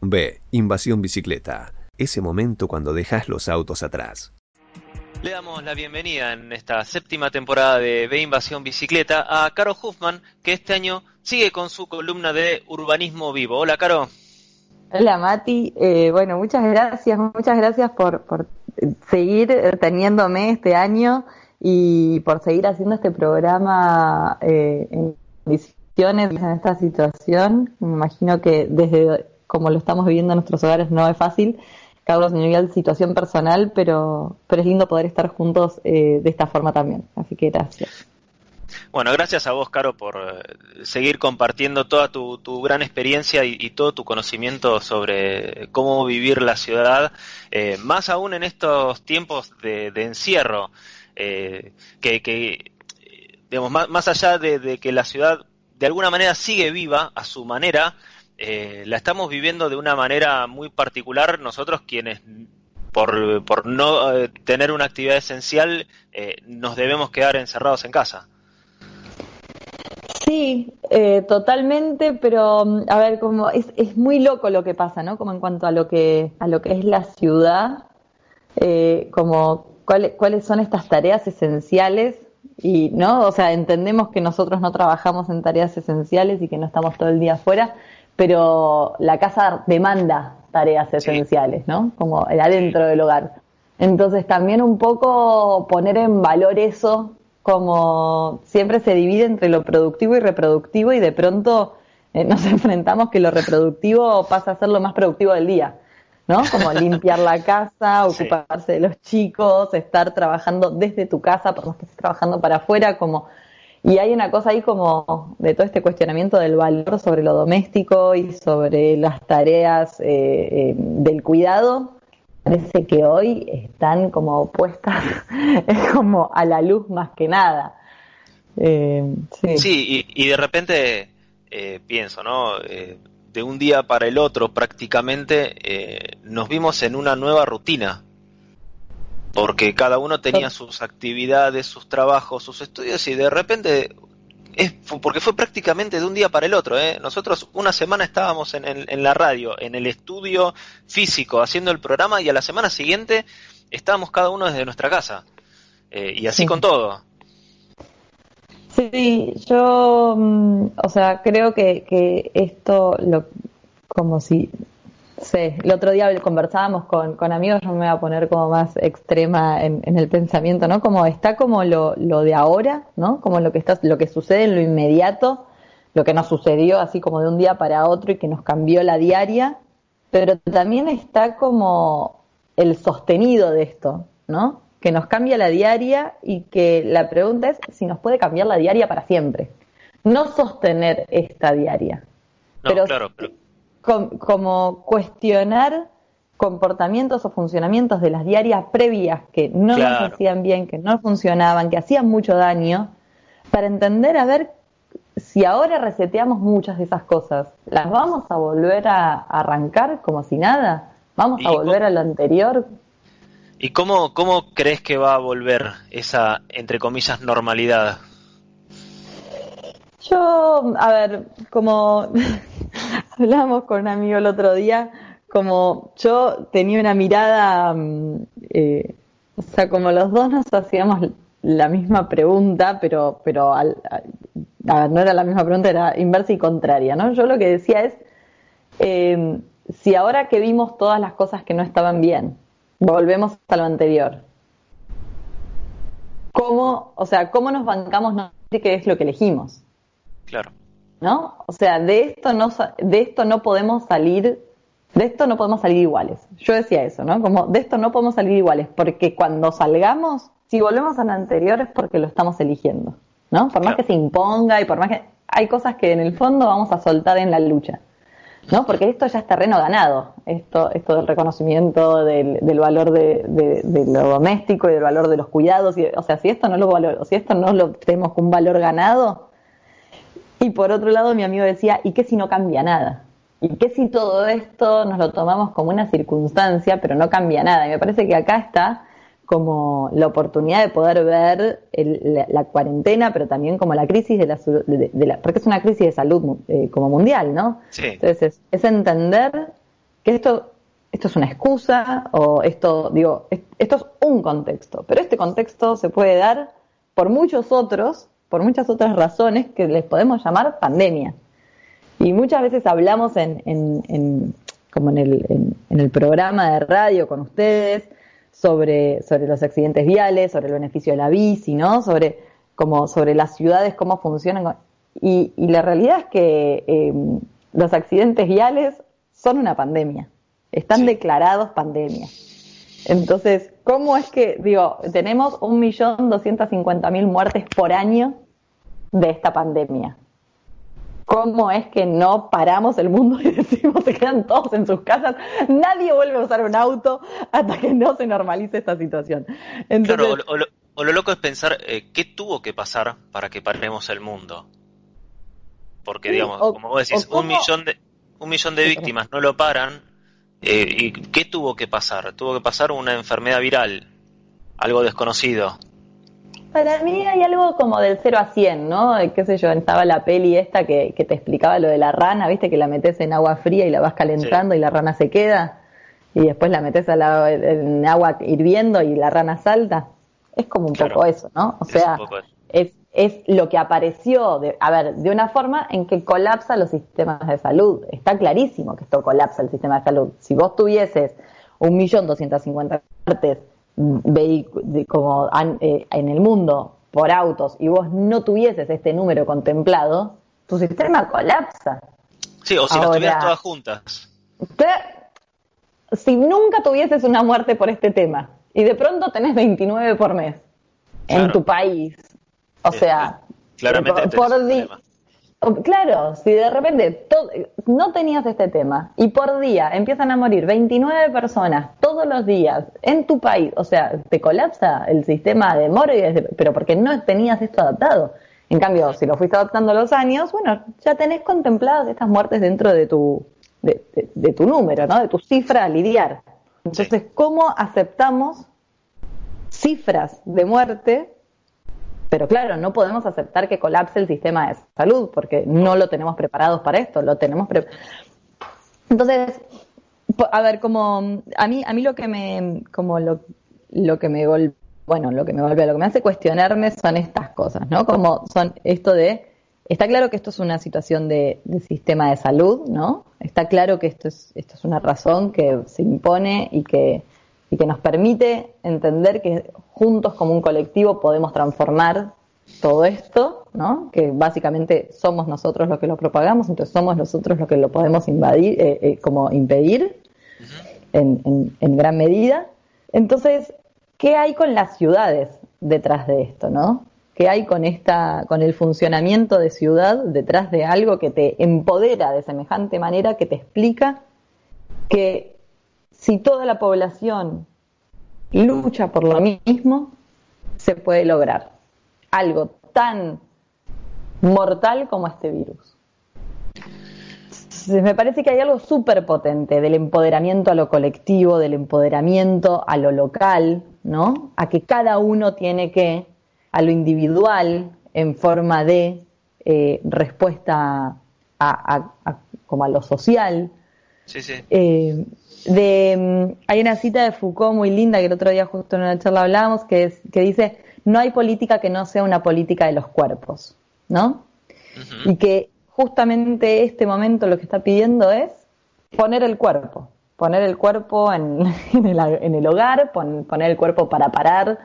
B. Invasión bicicleta. Ese momento cuando dejas los autos atrás. Le damos la bienvenida en esta séptima temporada de B Invasión Bicicleta a Caro Huffman, que este año sigue con su columna de Urbanismo Vivo. Hola, Caro. Hola, Mati. Eh, bueno, muchas gracias, muchas gracias por, por seguir teniéndome este año y por seguir haciendo este programa eh, en condiciones en esta situación. Me imagino que desde como lo estamos viviendo en nuestros hogares no es fácil cada uno nivel situación personal, pero, pero es lindo poder estar juntos eh, de esta forma también. Así que gracias. Bueno, gracias a vos, Caro, por eh, seguir compartiendo toda tu, gran experiencia y, todo tu conocimiento sobre cómo vivir la ciudad, eh, más aún en estos tiempos de, encierro, que, digamos, más, allá de, que la ciudad de alguna manera sigue viva a su manera, eh, la estamos viviendo de una manera muy particular nosotros quienes por, por no eh, tener una actividad esencial eh, nos debemos quedar encerrados en casa. Sí, totalmente, pero mm, a ver, como es, es muy loco lo que pasa, ¿no? Como en cuanto a lo que a lo que es la ciudad, como cuáles cuáles son estas tareas esenciales y no, o sea, entendemos que nosotros no trabajamos en tareas esenciales y que no estamos todo el día afuera, pero la casa demanda tareas esenciales, ¿no? Como el adentro del hogar. Entonces también un poco poner en valor eso, como siempre se divide entre lo productivo y reproductivo y de pronto eh, nos enfrentamos que lo reproductivo pasa a ser lo más productivo del día, ¿no? Como limpiar la casa, ocuparse de los chicos, estar trabajando desde tu casa, por más que estés trabajando para afuera, como y hay una cosa ahí como de todo este cuestionamiento del valor sobre lo doméstico y sobre las tareas eh, eh, del cuidado. Parece que hoy están como puestas como a la luz más que nada. Eh, sí, y, de repente pienso, ¿no? de un día para el otro prácticamente nos vimos en una nueva rutina porque cada uno tenía sus actividades, sus trabajos, sus estudios y de repente es porque fue prácticamente de un día para el otro. ¿eh? Nosotros una semana estábamos en, en, la radio, en el estudio físico, haciendo el programa y a la semana siguiente estábamos cada uno desde nuestra casa. Eh, y así con todo. Sí, yo, mm, o sea, creo que, que esto, lo, como si Sí, el otro día conversábamos con, con amigos, yo me voy a poner como más extrema en, el pensamiento, ¿no? Como está como lo, lo, de ahora, ¿no? Como lo que está, lo que sucede en lo inmediato, lo que nos sucedió así como de un día para otro y que nos cambió la diaria, pero también está como el sostenido de esto, ¿no? Que nos cambia la diaria y que la pregunta es si nos puede cambiar la diaria para siempre. No sostener esta diaria. pero, claro, pero como cuestionar comportamientos o funcionamientos de las diarias previas que no nos hacían bien, que no funcionaban, que hacían mucho daño, para entender a ver si ahora reseteamos muchas de esas cosas, ¿las vamos a volver a arrancar como si nada? ¿Vamos a volver a lo anterior? ¿Y cómo, cómo crees que va a volver esa, entre comillas, normalidad? Yo, a ver, como Hablamos con un amigo el otro día, como yo tenía una mirada, mm, eh, o sea, como los dos nos hacíamos la misma pregunta, pero, pero al, no era la misma pregunta, era inversa y contraria, ¿no? Yo lo que decía es, em, si ahora que vimos todas las cosas que no estaban bien, volvemos a lo anterior, ¿cómo, o sea, cómo nos bancamos no qué es lo que elegimos? Claro. ¿No? O sea, de esto no, de esto no podemos salir, de esto no podemos salir iguales. Yo decía eso, ¿no? Como de esto no podemos salir iguales, porque cuando salgamos, si volvemos a lo anterior es porque lo estamos eligiendo, ¿no? Por más que se imponga y por más que hay cosas que en el fondo vamos a soltar en la lucha. ¿no? Porque esto ya es terreno ganado, esto, esto del reconocimiento del, del valor de, de, lo doméstico y del valor de los cuidados, y, o sea, si esto no lo valor, si esto no lo tenemos con un valor ganado, y por otro lado, mi amigo decía, ¿y qué si no cambia nada? ¿Y qué si todo esto nos lo tomamos como una circunstancia, pero no cambia nada? Y me parece que acá está como la oportunidad de poder ver la, cuarentena, pero también como la crisis de la, de, porque es una crisis de salud eh, como mundial, ¿no? Sí. Entonces es, entender que esto, esto es una excusa o esto, digo, esto es un contexto, pero este contexto se puede dar por muchos otros, por muchas otras razones que les podemos llamar pandemia. Y muchas veces hablamos en, en, como en el, en, el programa de radio con ustedes sobre, sobre los accidentes viales, sobre el beneficio de la bici, ¿no? Sobre, como, sobre las ciudades, cómo funcionan. Y, y la realidad es que eh, los accidentes viales son una pandemia. Están declarados pandemia. Entonces, ¿cómo es que, digo, tenemos 1.250.000 muertes por año de esta pandemia? ¿Cómo es que no paramos el mundo y decimos se quedan todos en sus casas? Nadie vuelve a usar un auto hasta que no se normalice esta situación. claro, o, lo, loco es pensar eh, qué tuvo que pasar para que paremos el mundo. Porque, digamos, como vos decís, un millón de, un millón de víctimas no lo paran. Eh, ¿Y qué tuvo que pasar? Tuvo que pasar una enfermedad viral, algo desconocido. Para mí hay algo como del 0 a 100, ¿no? Qué sé yo, estaba la peli esta que, te explicaba lo de la rana, ¿viste? Que la metes en agua fría y la vas calentando y la rana se queda. Y después la metes en agua hirviendo y la rana salta. Es como un poco eso, ¿no? O sea, es, es, lo que apareció, de, a ver, de una forma en que colapsa los sistemas de salud. Está clarísimo que esto colapsa el sistema de salud. Si vos tuvieses un millón doscientos cincuenta partes como eh, en el mundo por autos y vos no tuvieses este número contemplado, tu sistema colapsa. Sí, o si las tuvieras todas juntas. si nunca tuvieses una muerte por este tema y de pronto tenés 29 por mes en tu país, o sea, claramente por, por Claro, si de repente no tenías este tema y por día empiezan a morir 29 personas todos los días en tu país, o sea, te colapsa el sistema de morgue, pero porque no tenías esto adaptado. En cambio, si lo fuiste adaptando a los años, bueno, ya tenés contempladas estas muertes dentro de tu, de, tu número, ¿no? De tu cifra a lidiar. Entonces, ¿cómo aceptamos cifras de muerte pero claro, no podemos aceptar que colapse el sistema de salud porque no lo tenemos preparados para esto, lo tenemos Entonces, a ver, como a mí a mí lo que me como lo, lo que me bueno, lo que me vuelve, lo que me hace cuestionarme son estas cosas, ¿no? Como son esto de Está claro que esto es una situación de, de, sistema de salud, ¿no? Está claro que esto es, esto es una razón que se impone y que, y que nos permite entender que juntos como un colectivo podemos transformar todo esto, ¿no? que básicamente somos nosotros los que lo propagamos, entonces somos nosotros los que lo podemos invadir, eh, eh, como impedir en, en, gran medida. Entonces, ¿qué hay con las ciudades detrás de esto? ¿no? ¿Qué hay con, esta, con el funcionamiento de ciudad detrás de algo que te empodera de semejante manera, que te explica que si toda la población lucha por lo mismo, se puede lograr algo tan mortal como este virus. me parece que hay algo súper potente del empoderamiento a lo colectivo, del empoderamiento a lo local, ¿no? A que cada uno tiene que, a lo individual, en forma de eh, respuesta a, como a lo social. Sí, sí. Eh, de, mm, hay una cita de Foucault muy linda que el otro día justo en una charla hablábamos que, es, que dice, no hay política que no sea una política de los cuerpos, ¿no? Y que justamente este momento lo que está pidiendo es poner el cuerpo, poner el cuerpo en, el, hogar, poner el cuerpo para parar,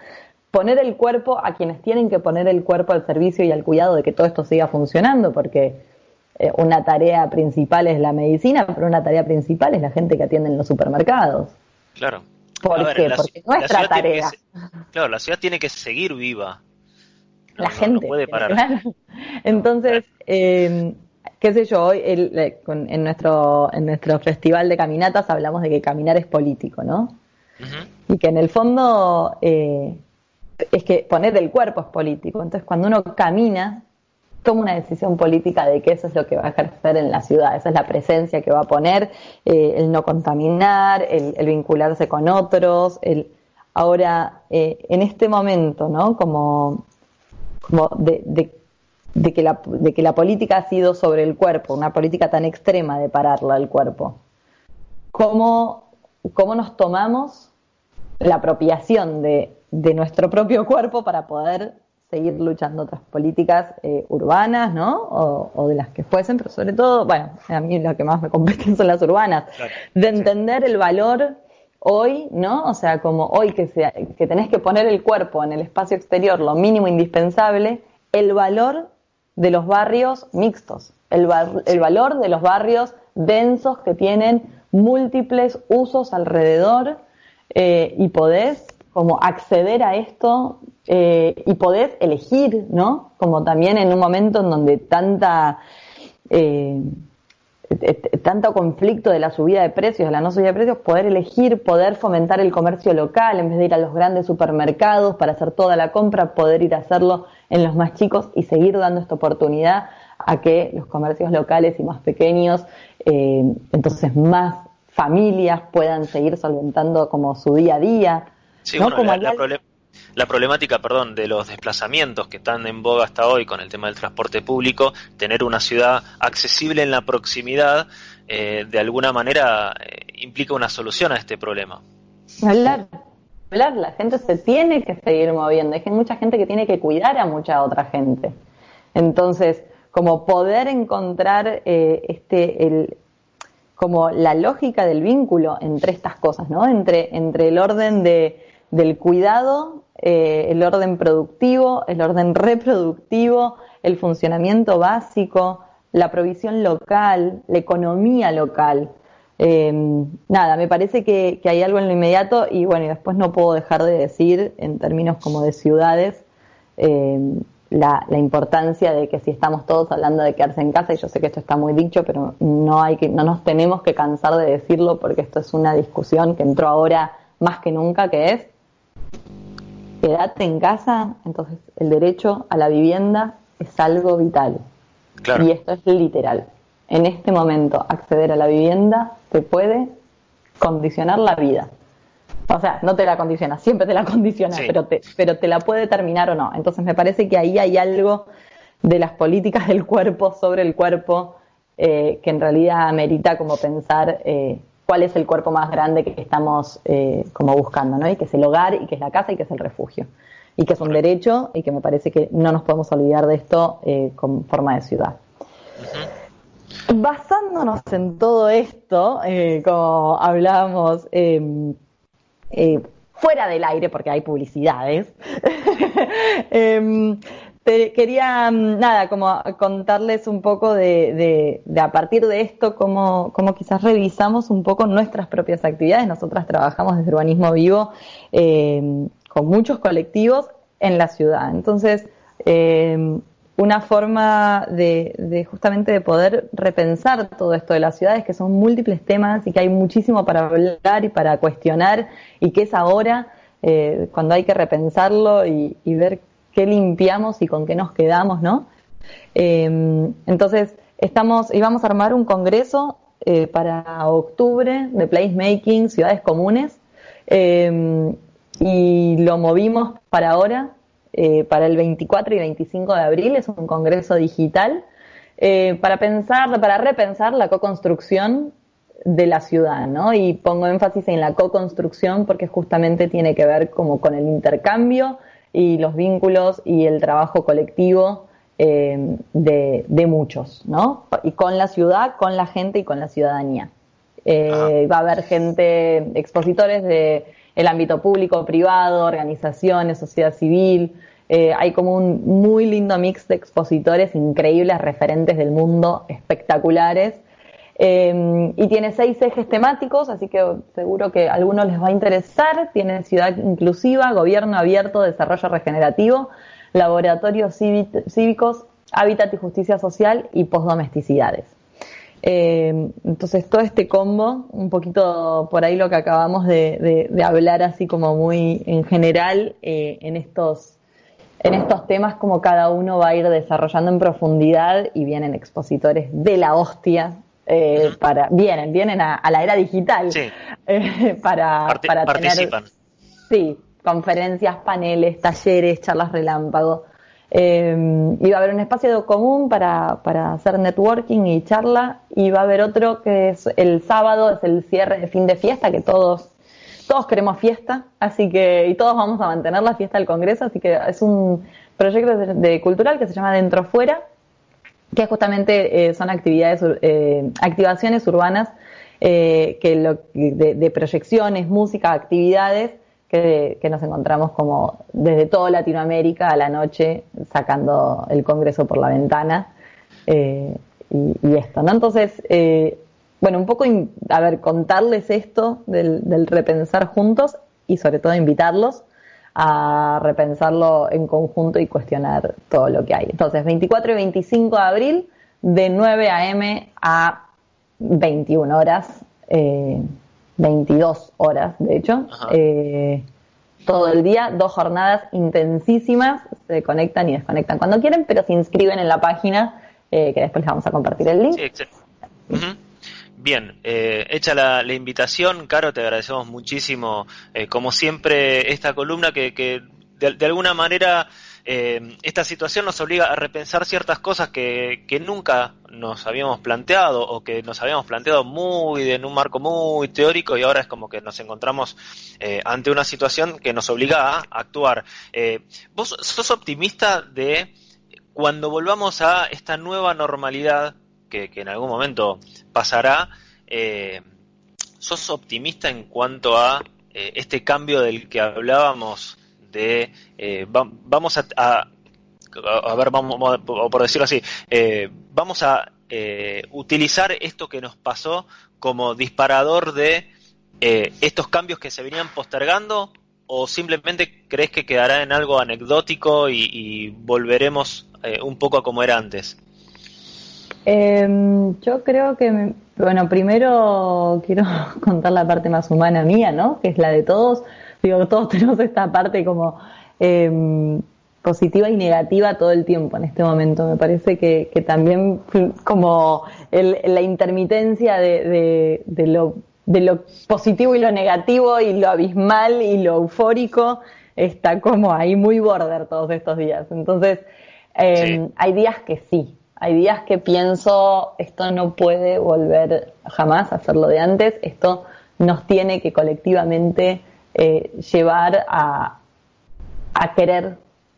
poner el cuerpo a quienes tienen que poner el cuerpo al servicio y al cuidado de que todo esto siga funcionando, porque eh, una tarea principal es la medicina, pero una tarea principal es la gente que atiende en los supermercados. Claro. ¿Por qué? Porque nuestra tarea. claro, la ciudad tiene que seguir viva. la gente. puede parar. Entonces, eh, qué sé yo, hoy en, nuestro, en nuestro festival de caminatas hablamos de que caminar es político, ¿no? Y que en el fondo eh, es que poner el cuerpo es político. Entonces, cuando uno camina, toma una decisión política de que eso es lo que va a ejercer en la ciudad, esa es la presencia que va a poner, eh, el no contaminar, el, vincularse con otros, el ahora eh, en este momento, ¿no? Como, como de, que la, de que la política ha sido sobre el cuerpo, una política tan extrema de pararla al cuerpo. cómo, cómo nos tomamos la apropiación de, de nuestro propio cuerpo para poder seguir luchando otras políticas eh, urbanas, ¿no? O, de las que fuesen, pero sobre todo, bueno, a mí lo que más me competen son las urbanas, de entender el valor hoy, ¿no? O sea, como hoy que, sea, que tenés que poner el cuerpo en el espacio exterior, lo mínimo indispensable, el valor de los barrios mixtos, el, el valor de los barrios densos que tienen múltiples usos alrededor eh, y podés como acceder a esto eh, y podés elegir, ¿no? Como también en un momento en donde tanta eh, tanto conflicto de la subida de precios, de la no subida de precios, poder elegir, poder fomentar el comercio local en vez de ir a los grandes supermercados para hacer toda la compra, poder ir a hacerlo en los más chicos y seguir dando esta oportunidad a que los comercios locales y más pequeños, eh, entonces más familias puedan seguir solventando como su día a día. Sí, la, problemática, perdón, de los desplazamientos que están en boga hasta hoy con el tema del transporte público, tener una ciudad accesible en la proximidad, eh, de alguna manera eh, implica una solución a este problema. Hablar, hablar, la gente se tiene que seguir moviendo, hay mucha gente que tiene que cuidar a mucha otra gente. Entonces, como poder encontrar eh, este, el, como la lógica del vínculo entre estas cosas, ¿no? Entre, entre el orden de, del cuidado, eh, el orden productivo, el orden reproductivo, el funcionamiento básico, la provisión local, la economía local. Em, nada, me parece que, hay algo en lo inmediato y bueno, y después no puedo dejar de decir en términos como de ciudades em, la, la, importancia de que si estamos todos hablando de quedarse en casa, y yo sé que esto está muy dicho, pero no, hay que, no nos tenemos que cansar de decirlo porque esto es una discusión que entró ahora más que nunca, que es quédate en casa, entonces el derecho a la vivienda es algo vital. Y esto es literal. En este momento, acceder a la vivienda te puede condicionar la vida. O sea, no te la condiciona, siempre te la condiciona, pero, te, pero te la puede terminar o no. Entonces me parece que ahí hay algo de las políticas del cuerpo sobre el cuerpo eh, que en realidad amerita como pensar eh, cuál es el cuerpo más grande que estamos eh, como buscando, ¿no? Y que es el hogar, y que es la casa, y que es el refugio. Y que es un derecho, y que me parece que no nos podemos olvidar de esto con forma de ciudad. Basándonos en todo esto, como hablábamos, em, eh, fuera del aire, porque hay publicidades. Em, quería, mm, nada, como contarles un poco de, a partir de esto, cómo, quizás revisamos un poco nuestras propias actividades. Nosotras trabajamos desde Urbanismo Vivo em, con muchos colectivos en la ciudad. Entonces, eh, una forma de, justamente de poder repensar todo esto de las ciudades, que son múltiples temas y que hay muchísimo para hablar y para cuestionar, y que es ahora eh, cuando hay que repensarlo y, ver qué limpiamos y con qué nos quedamos, ¿no? Em, entonces, estamos, íbamos a armar un congreso eh, para octubre de placemaking, ciudades comunes, em, y lo movimos para ahora, eh, para el 24 y 25 de abril, es un congreso digital, eh, para pensar, para repensar la co-construcción de la ciudad, ¿no? Y pongo énfasis en la co-construcción porque justamente tiene que ver como con el intercambio y los vínculos y el trabajo colectivo eh, de, muchos, ¿no? Y con la ciudad, con la gente y con la ciudadanía. Ah. Va a haber gente, expositores de el ámbito público, privado, organizaciones, sociedad civil. Eh, hay como un muy lindo mix de expositores increíbles, referentes del mundo, espectaculares. Eh, y tiene seis ejes temáticos, así que seguro que a algunos les va a interesar. Tiene ciudad inclusiva, gobierno abierto, desarrollo regenerativo, laboratorios cívicos, hábitat y justicia social y posdomesticidades. Eh, entonces todo este combo, un poquito por ahí lo que acabamos de, hablar así como muy en general eh, en estos en estos temas como cada uno va a ir desarrollando en profundidad y vienen expositores de la hostia eh, para vienen vienen a, la era digital para, para participan. Tener sí conferencias paneles talleres charlas relámpago. Eh, y va a haber un espacio común para, para hacer networking y charla y va a haber otro que es el sábado, es el cierre de fin de fiesta, que todos todos queremos fiesta, así que, y todos vamos a mantener la fiesta del Congreso, así que es un proyecto de, cultural que se llama Dentro Fuera, que justamente eh, son actividades, eh, activaciones urbanas eh, que de, proyecciones, música, actividades que, nos encontramos como desde toda Latinoamérica a la noche sacando el Congreso por la ventana y, y, esto, ¿no? Entonces, bueno, un poco, a ver, contarles esto del, repensar juntos y sobre todo invitarlos a repensarlo en conjunto y cuestionar todo lo que hay. Entonces, 24 y 25 de abril, de 9 a.m. a 21 horas, 22 eh, horas, de hecho, eh, todo el día, dos jornadas intensísimas, se conectan y desconectan cuando quieren, pero se inscriben en la página, eh, que después les vamos a compartir el link. Sí, Bien, eh, hecha la, invitación, Caro, te agradecemos muchísimo, eh, como siempre, esta columna que, de, alguna manera eh, esta situación nos obliga a repensar ciertas cosas que, nunca nos habíamos planteado o que nos habíamos planteado muy en un marco muy teórico y ahora es como que nos encontramos ante una situación que nos obliga a actuar. ¿Vos sos optimista de cuando volvamos a esta nueva normalidad que, en algún momento pasará, eh, ¿sos optimista en cuanto a eh, este cambio del que hablábamos de eh, vamos a, ver, vamos, por decirlo así, vamos a utilizar esto que nos pasó como disparador de estos cambios que se venían postergando o simplemente crees que quedará en algo anecdótico y volveremos un poco a como era antes? Eh, yo creo que, bueno, primero quiero contar la parte más humana mía, ¿no? Que es la de todos. Digo, todos tenemos esta parte como eh, positiva y negativa todo el tiempo en este momento. Me parece que, que también como el, la intermitencia de, de, de, lo, de lo positivo y lo negativo y lo abismal y lo eufórico está como ahí muy border todos estos días. Entonces, eh, hay días que sí, hay días que pienso, esto no puede volver jamás a ser lo de antes, esto nos tiene que colectivamente eh, llevar a, a querer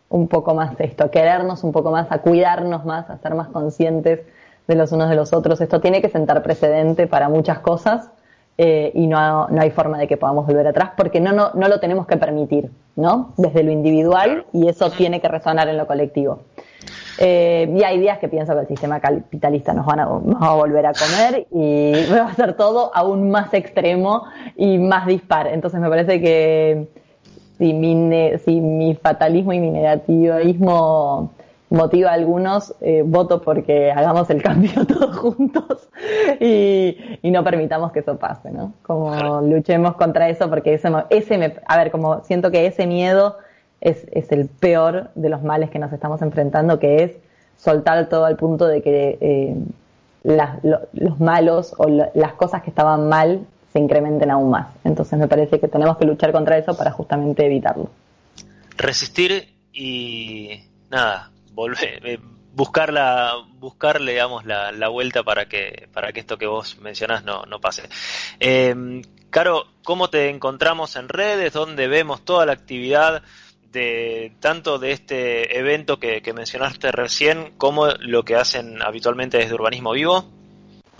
un poco más esto, a querernos un poco más, a cuidarnos más, a ser más conscientes de los unos de los otros. Esto tiene que sentar precedente para muchas cosas eh, y no, no, hay forma de que podamos volver atrás porque no, no, no lo tenemos que permitir, ¿no? Desde lo individual y eso tiene que resonar en lo colectivo. Eh, y hay días que pienso que el sistema capitalista nos, van a, va a volver a comer y va a ser todo aún más extremo y más dispar. Entonces me parece que si mi, si mi fatalismo y mi negativismo motiva a algunos, eh, voto porque hagamos el cambio todos juntos y, no permitamos que eso pase, ¿no? Como luchemos contra eso porque ese, ese me, a ver, como siento que ese miedo es, es el peor de los males que nos estamos enfrentando, que es soltar todo al punto de que eh, los malos o las cosas que estaban mal se incrementen aún más. Entonces me parece que tenemos que luchar contra eso para justamente evitarlo. Resistir y nada, volver, eh, buscar la, buscarle digamos, la, la, vuelta para que, para que esto que vos mencionás no, no pase. Eh, Caro, ¿cómo te encontramos en redes? ¿Dónde vemos toda la actividad? De tanto de este evento que, mencionaste recién como lo que hacen habitualmente desde Urbanismo Vivo?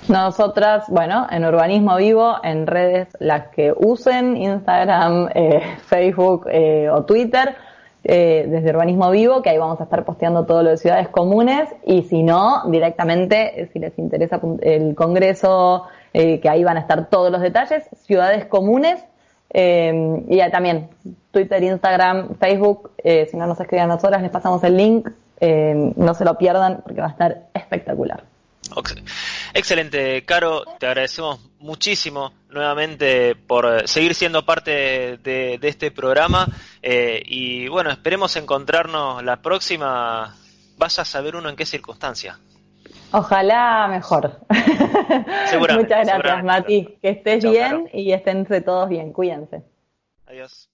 Nosotras, bueno, en Urbanismo Vivo, en redes las que usen, Instagram, eh, Facebook eh, o Twitter, eh, desde Urbanismo Vivo, que ahí vamos a estar posteando todo lo de ciudades comunes, y si no, directamente, si les interesa el Congreso, que ahí van a estar todos los detalles, ciudades comunes, y ya también Twitter, Instagram, Facebook. Eh, si no nos escriben a nosotras, les pasamos el link. Eh, no se lo pierdan porque va a estar espectacular. Excelente, Caro, te agradecemos muchísimo nuevamente por seguir siendo parte de, este programa eh, y bueno, esperemos encontrarnos la próxima. Vas a saber uno en qué circunstancia. Ojalá mejor. Muchas gracias, Mati. Que estés bien y estén entre todos bien. Cuídense. Adiós.